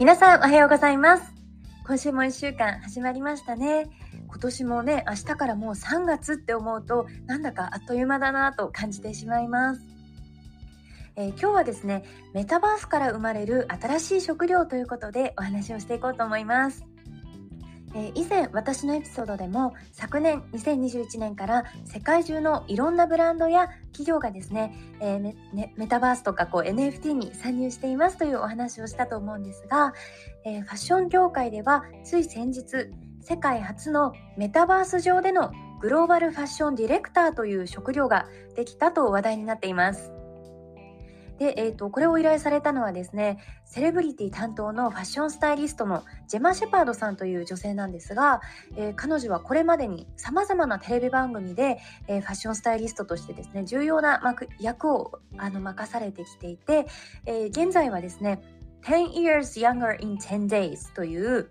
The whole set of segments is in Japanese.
皆さんおはようございます。今週も1週間始まりましたね。今年もね明日からもう3月って思うとなんだかあっという間だなと感じてしまいます。えー、今日はですねメタバースから生まれる新しい食料ということでお話をしていこうと思います。え、以前私のエピソードでも昨年2021年から世界中のいろんなブランドや企業がですね,、えー、メメタバースとかこう NFT に参入していますというお話をしたと思うんですが、えー、ファッション業界ではつい先日世界初のメタバース上でのグローバルファッションディレクターという職業ができたと話題になっています。で、えーと、これを依頼されたのはですねセレブリティ担当のファッションスタイリストのジェマ・シェパードさんという女性なんですが、えー、彼女はこれまでにさまざまなテレビ番組で、えー、ファッションスタイリストとしてですね重要な役をあの任されてきていて、えー、現在はですね10 years younger in 10 days という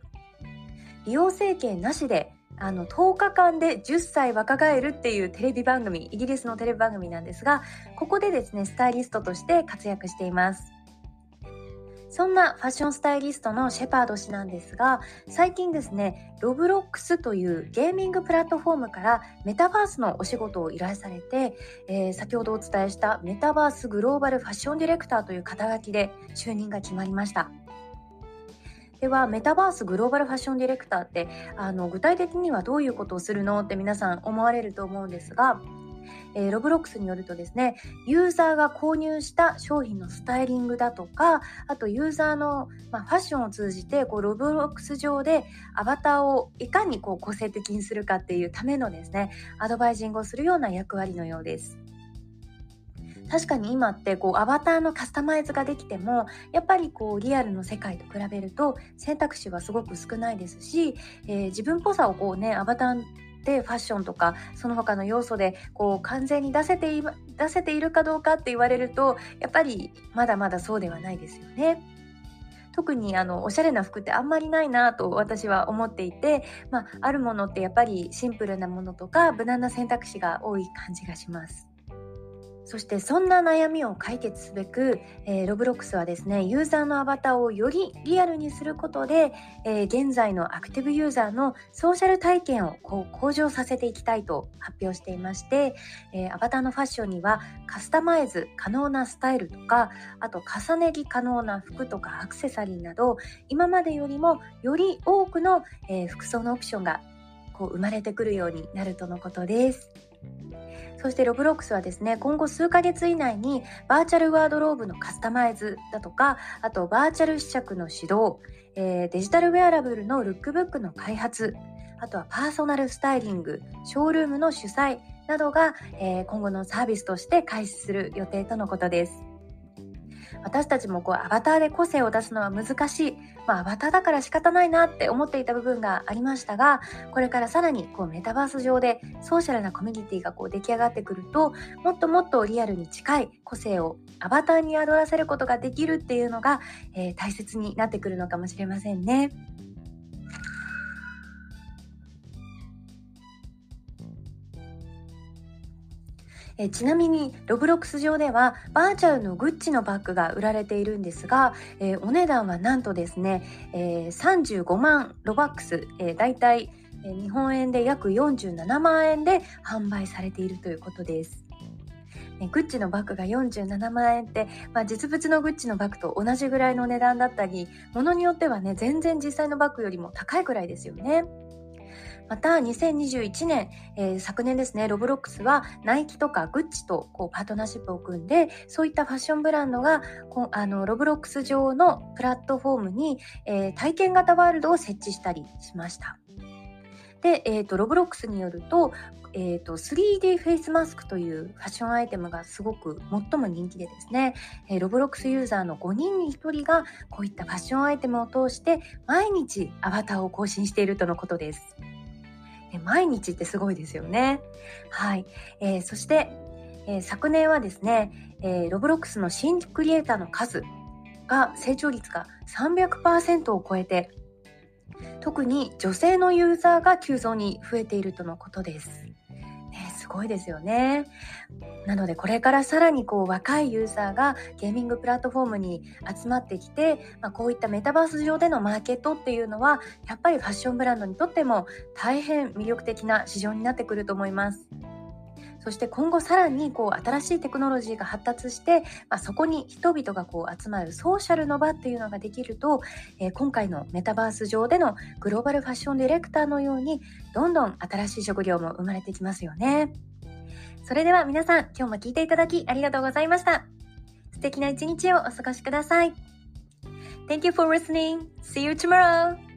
美容整形なしであの10日間で10歳若返るっていうテレビ番組イギリスのテレビ番組なんですがここでですねスタイリストとして活躍しています。そんなファッションスタイリストのシェパード氏なんですが最近ですねロブロックスというゲーミングプラットフォームからメタバースのお仕事を依頼されて、えー、先ほどお伝えしたメタバースグローバルファッションディレクターという肩書きで就任が決まりました。ではメタバースグローバルファッションディレクターってあの具体的にはどういうことをするのって皆さん思われると思うんですがえー、ロブロックスによるとですねユーザーが購入した商品のスタイリングだとかあとユーザーの、まあ、ファッションを通じてこうロブロックス上でアバターをいかにこう個性的にするかっていうためのですねアドバイジングをするような役割のようです。確かに今ってこうアバターのカスタマイズができてもやっぱりこうリアルの世界と比べると選択肢はすごく少ないですし、えー、自分っぽさをこうねアバターでファッションとかその他の要素でこう完全に出せてい出せているかどうかって言われるとやっぱりまだまだそうではないですよね。特にあのおしゃれな服ってあんまりないなと私は思っていて、まあ、あるものってやっぱりシンプルなものとか無難な選択肢が多い感じがします。そしてそんな悩みを解決すべく、えー、ロブロックスはですねユーザーのアバターをよりリアルにすることで、えー、現在のアクティブユーザーのソーシャル体験をこう向上させていきたいと発表していまして、えー、アバターのファッションにはカスタマイズ可能なスタイルとかあと重ね着可能な服とかアクセサリーなど今までよりもより多くの、え服装のオプションがこう生まれてくるようになるとのことです。そしてロブロックスはですね、今後数ヶ月以内にバーチャルワードローブのカスタマイズだとか、あとバーチャル試着の指導、えー、デジタルウェアラブルのルックブックの開発、あとはパーソナルスタイリング、ショールームの主催などが、えー、今後のサービスとして開始する予定とのことです。私たちもこうアバターで個性を出すのは難しい、まあ、アバターだから仕方ないなって思っていた部分がありましたがこれからさらにこうメタバース上でソーシャルなコミュニティがこう出来上がってくるともっともっとリアルに近い個性をアバターに宿らせることができるっていうのが、えー、大切になってくるのかもしれませんね。えちなみにロブロックス上ではバーチャルのグッチのバッグが売られているんですが、え、お値段はなんとですね、え、35万ロバックス、えー、だいたい日本円で約47万円で販売されているということです。グッチのバッグが47万円って、まあ、実物のグッチのバッグと同じぐらいの値段だったりものによってはね全然実際のバッグよりも高いくらいですよね。また2021年、えー、昨年ですねロブロックスはナイキとかグッチとこうパートナーシップを組んでそういったファッションブランドがこあのロブロックス上のプラットフォームに、えー、体験型ワールドを設置したりしました。で、えーと、ロブロックスによると,、えーと、3D フェイスマスクというファッションアイテムがすごく最も人気でですね、えー、ロブロックスユーザーの5人に1人がこういったファッションアイテムを通して毎日アバターを更新しているとのことです。で毎日ってすごいですよね。はい。えー、そして、えー、昨年はですね、えー、ロブロックスの新クリエイターの数が成長率が300%を超えて特に女性のユーザーが急増に増えているとのことです。すごいですよね。なのでこれからさらにこう若いユーザーがゲーミングプラットフォームに集まってきて、まあ、こういったメタバース上でのマーケットっていうのはやっぱりファッションブランドにとっても大変魅力的な市場になってくると思います。そして今後さらにこう新しいテクノロジーが発達して、まあ、そこに人々がこう集まるソーシャルの場っていうのができると、えー、今回のメタバース上でのグローバルファッションディレクターのようにどんどん新しい職業も生まれてきますよね。それでは皆さん、今日も聞いていただきありがとうございました。素敵な一日をお過ごしください。Thank you for listening. See you tomorrow.